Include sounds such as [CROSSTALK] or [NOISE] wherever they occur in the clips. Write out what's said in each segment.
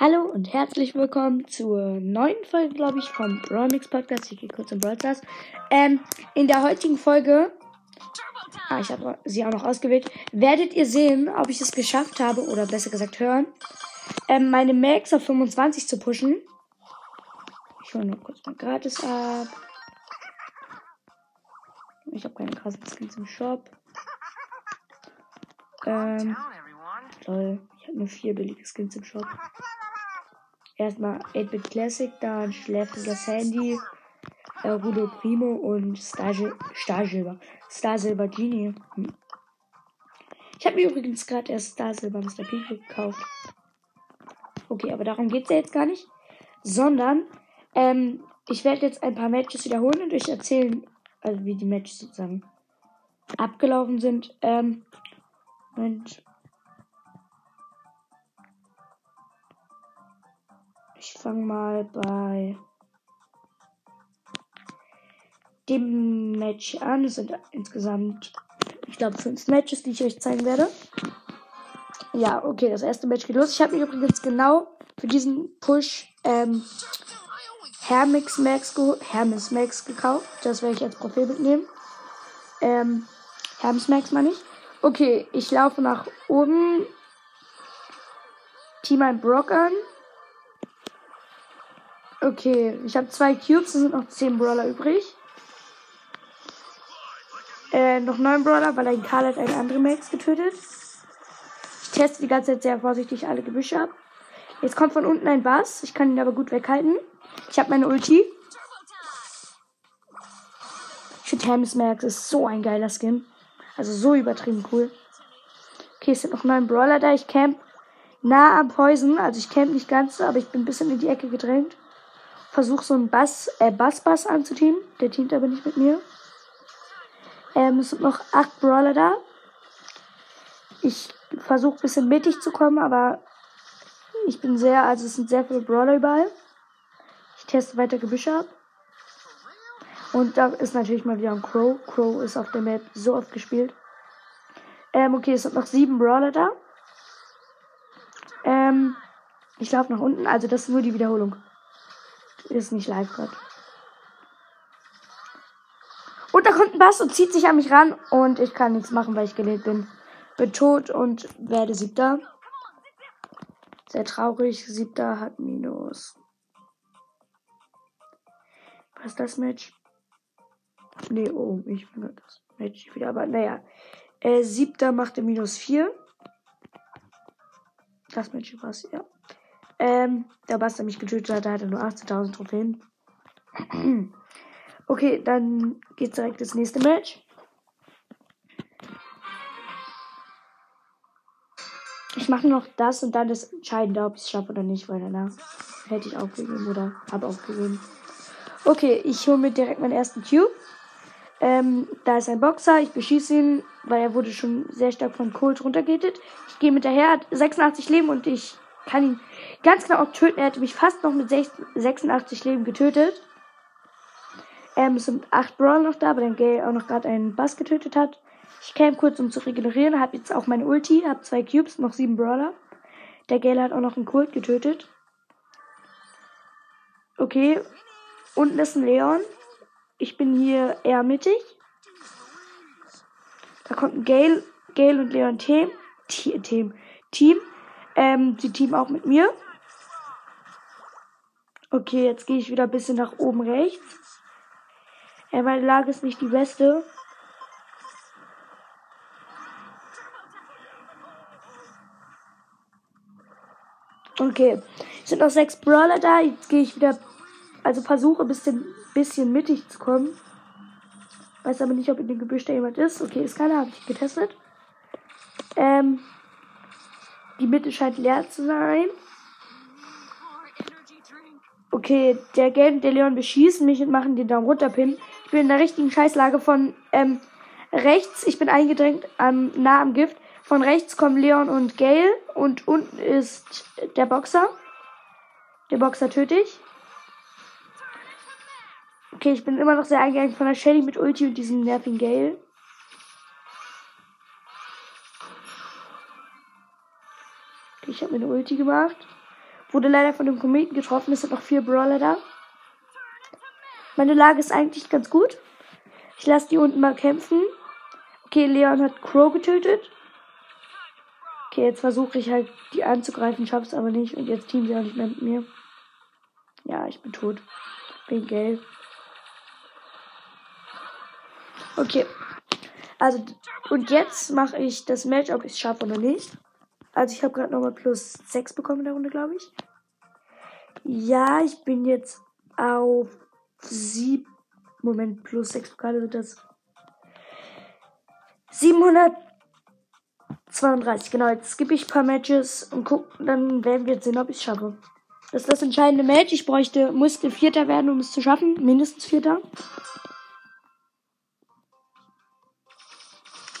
Hallo und herzlich willkommen zur neuen Folge, glaube ich, vom Brawlmix Podcast. Ich gehe kurz im Broadcast. Ähm, in der heutigen Folge, ah, ich habe sie auch noch ausgewählt, werdet ihr sehen, ob ich es geschafft habe, oder besser gesagt hören, ähm, meine Max auf 25 zu pushen. Ich hole nur kurz mal gratis ab. Ich habe keine krassen Skins im Shop. Ähm, toll. Ich habe nur vier billige Skins im Shop. Erstmal 8-Bit Classic, dann Schläfriger Sandy, äh, Rudo Primo und Star, Silber. Star Silber Genie. Hm. Ich habe mir übrigens gerade erst Star Silber Mr. P gekauft. Okay, aber darum geht es ja jetzt gar nicht. Sondern, ähm, ich werde jetzt ein paar Matches wiederholen und euch erzählen, also wie die Matches sozusagen abgelaufen sind. Ähm, und ich fange mal bei dem Match an. Es sind insgesamt, ich glaube, fünf Matches, die ich euch zeigen werde. Ja, okay, das erste Match geht los. Ich habe mir übrigens genau für diesen Push ähm, Hermix Max, Hermes Max gekauft. Das werde ich als Profilbild nehmen. Ähm, Hermes Max meine ich. Okay, ich laufe nach oben. Team ein Brock an. Okay, ich habe zwei Cubes, es sind noch zehn Brawler übrig. Äh, noch neun Brawler, weil ein Karl hat einen anderen Max getötet. Ich teste die ganze Zeit sehr vorsichtig alle Gebüsche ab. Jetzt kommt von unten ein Bass. Ich kann ihn aber gut weghalten. Ich habe meine Ulti. Shit, Hermes Max ist so ein geiler Skin. Also so übertrieben cool. Okay, es sind noch neun Brawler da. Ich camp nah am Poison. Also ich camp nicht ganz, aber ich bin ein bisschen in die Ecke gedrängt. Versuche so einen Bass, äh, Bass-Bass anzuteamen. Der teamt aber nicht mit mir. Ähm, es sind noch acht Brawler da. Ich versuche ein bisschen mittig zu kommen, aber ich bin sehr, also es sind sehr viele Brawler überall. Ich teste weiter Gebüsche ab. Und da ist natürlich mal wieder ein Crow. Crow ist auf der Map so oft gespielt. Ähm, okay, es sind noch sieben Brawler da. Ähm, ich laufe nach unten, also das ist nur die Wiederholung. Ist nicht live gerade. Und da kommt ein Bass und zieht sich an mich ran und ich kann nichts machen, weil ich gelädt bin. Bin tot und werde siebter. Sehr traurig. Siebter hat Minus. Was ist das Match? Nee, oh, ich bin das Match wieder. Aber naja. Äh, siebter machte minus vier. Das Match war's, ja. Ähm, der der mich getötet hat, der hatte nur 18.000 Trophäen. [CLEARS THROAT] okay, dann geht's direkt ins nächste Match. Ich mache noch das und dann das Entscheidende, ob ich es schaffe oder nicht, weil danach hätte ich aufgegeben oder habe aufgegeben. Okay, ich hole mir direkt meinen ersten Cube. Ähm, da ist ein Boxer, ich beschieße ihn, weil er wurde schon sehr stark von Colt runtergetet. Ich gehe mit der hat 86 Leben und ich kann ihn ganz genau auch töten. Er hätte mich fast noch mit 86 Leben getötet. Ähm, es sind 8 Brawl noch da, weil der Gale auch noch gerade einen Bass getötet hat. Ich käme kurz, um zu regenerieren, habe jetzt auch meine Ulti, habe zwei Cubes, noch 7 Brawler. Der Gale hat auch noch einen Colt getötet. Okay, unten ist ein Leon. Ich bin hier eher mittig. Da kommt ein Gale, Gale und Leon Team. Team. Team. Ähm, die Team auch mit mir. Okay, jetzt gehe ich wieder ein bisschen nach oben rechts. Ja, meine Lage ist nicht die beste. Okay, es sind noch sechs Brawler da. Jetzt gehe ich wieder, also versuche ein bisschen, bisschen mittig zu kommen. Weiß aber nicht, ob in dem Gebüsch da jemand ist. Okay, ist keiner, habe ich getestet. Ähm, die Mitte scheint leer zu sein. Okay, der Gelb und der Leon beschießen mich und machen den Daumen runter Pin. Ich bin in der richtigen Scheißlage von ähm, rechts. Ich bin eingedrängt am, nah am Gift. Von rechts kommen Leon und Gale und unten ist der Boxer. Der Boxer töte ich. Okay, ich bin immer noch sehr eingegangen von der Shelly mit Ulti und diesem nervigen Gale. Ich habe mir eine Ulti gemacht. Wurde leider von dem Kometen getroffen. Es sind noch vier Brawler da. Meine Lage ist eigentlich ganz gut. Ich lasse die unten mal kämpfen. Okay, Leon hat Crow getötet. Okay, jetzt versuche ich halt, die anzugreifen, schaff's aber nicht. Und jetzt teamen sie auch nicht mehr mit mir. Ja, ich bin tot. Bin gelb. Okay. Also, und jetzt mache ich das Match, ob ich es schaffe oder nicht. Also, ich habe gerade nochmal plus 6 bekommen in der Runde, glaube ich. Ja, ich bin jetzt auf 7. Moment, plus 6 Pokale sind das. 732, genau. Jetzt skippe ich ein paar Matches und guck, dann werden wir sehen, ob ich es schaffe. Das ist das entscheidende Match. Ich bräuchte, musste Vierter werden, um es zu schaffen. Mindestens Vierter.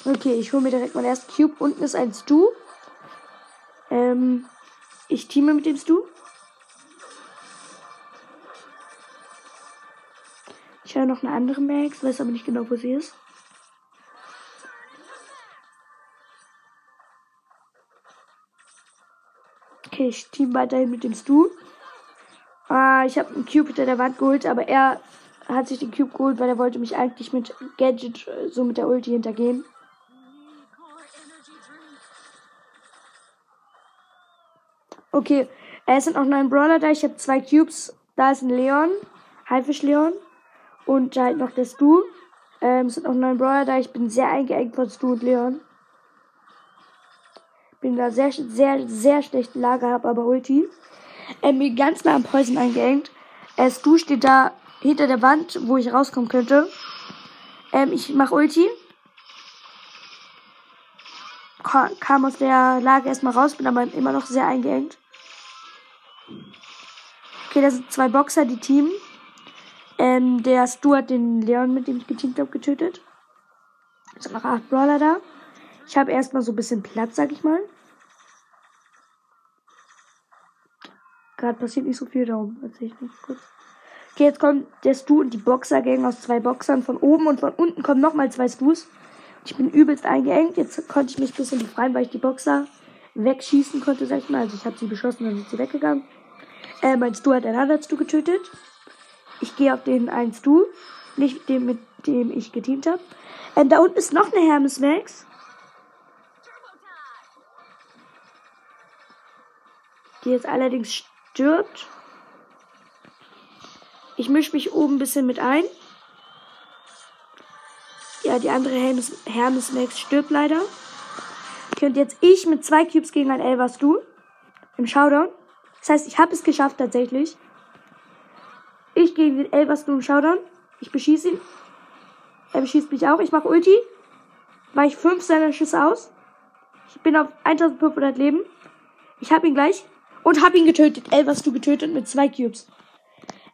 Okay, ich hole mir direkt mein erstes Cube. Unten ist ein Stu. Ähm, ich teame mit dem Stu. Ich höre noch eine andere Max, weiß aber nicht genau, wo sie ist. Okay, ich team weiterhin mit dem Stu. Ah, ich habe einen Cube hinter der Wand geholt, aber er hat sich den Cube geholt, weil er wollte mich eigentlich mit Gadget äh, so mit der Ulti hintergehen. Okay, es sind noch neun Brawler da. Ich habe zwei Cubes. Da ist ein Leon, Haifisch Leon. Und halt noch der Stu. Ähm, es sind noch neun Brawler da. Ich bin sehr eingeengt von Stu und Leon. Bin da sehr, sehr, sehr schlechten Lage, habe aber Ulti. Ähm, bin ganz nah am Poison eingeengt. Äh, Stu steht da hinter der Wand, wo ich rauskommen könnte. Ähm, ich mache Ulti. Kam aus der Lage erstmal raus, bin aber immer noch sehr eingeengt. Okay, das sind zwei Boxer, die teamen. Ähm, der Stu hat den Leon, mit dem ich geteamt habe, getötet. Es sind noch acht Brawler da. Ich habe erstmal so ein bisschen Platz, sag ich mal. Gerade passiert nicht so viel da oben. Erzähl ich nicht kurz. Okay, jetzt kommt der Stu und die Boxer-Gang aus zwei Boxern. Von oben und von unten kommen nochmal zwei Stus. Ich bin übelst eingeengt. Jetzt konnte ich mich ein bisschen befreien, weil ich die Boxer wegschießen konnte, sag ich mal. Also ich habe sie beschossen, dann sind sie weggegangen. Äh, mein Stu hat einen anderen Stu getötet. Ich gehe auf den einen Stu. Nicht den, mit dem ich geteamt habe. Ähm, da unten ist noch eine Hermes Max. Die jetzt allerdings stirbt. Ich mische mich oben ein bisschen mit ein. Ja, die andere Hermes, Hermes Max stirbt leider. Okay, und jetzt ich mit zwei Cubes gegen ein Elvas Du. Im Showdown. Das heißt, ich habe es geschafft tatsächlich. Ich gegen den Elvas Du im Showdown. Ich beschieße ihn. Er beschießt mich auch. Ich mache Ulti. Weiche fünf seiner Schüsse aus. Ich bin auf 1500 Leben. Ich habe ihn gleich. Und habe ihn getötet. Elvas Du getötet mit zwei Cubes.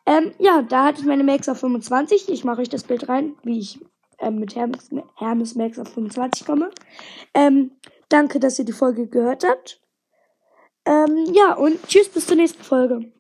Ähm, ja, da hatte ich meine Max auf 25. Ich mache euch das Bild rein, wie ich ähm, mit Hermes, Hermes Max auf 25 komme. Ähm, danke, dass ihr die Folge gehört habt. Ähm, ja, und tschüss, bis zur nächsten Folge.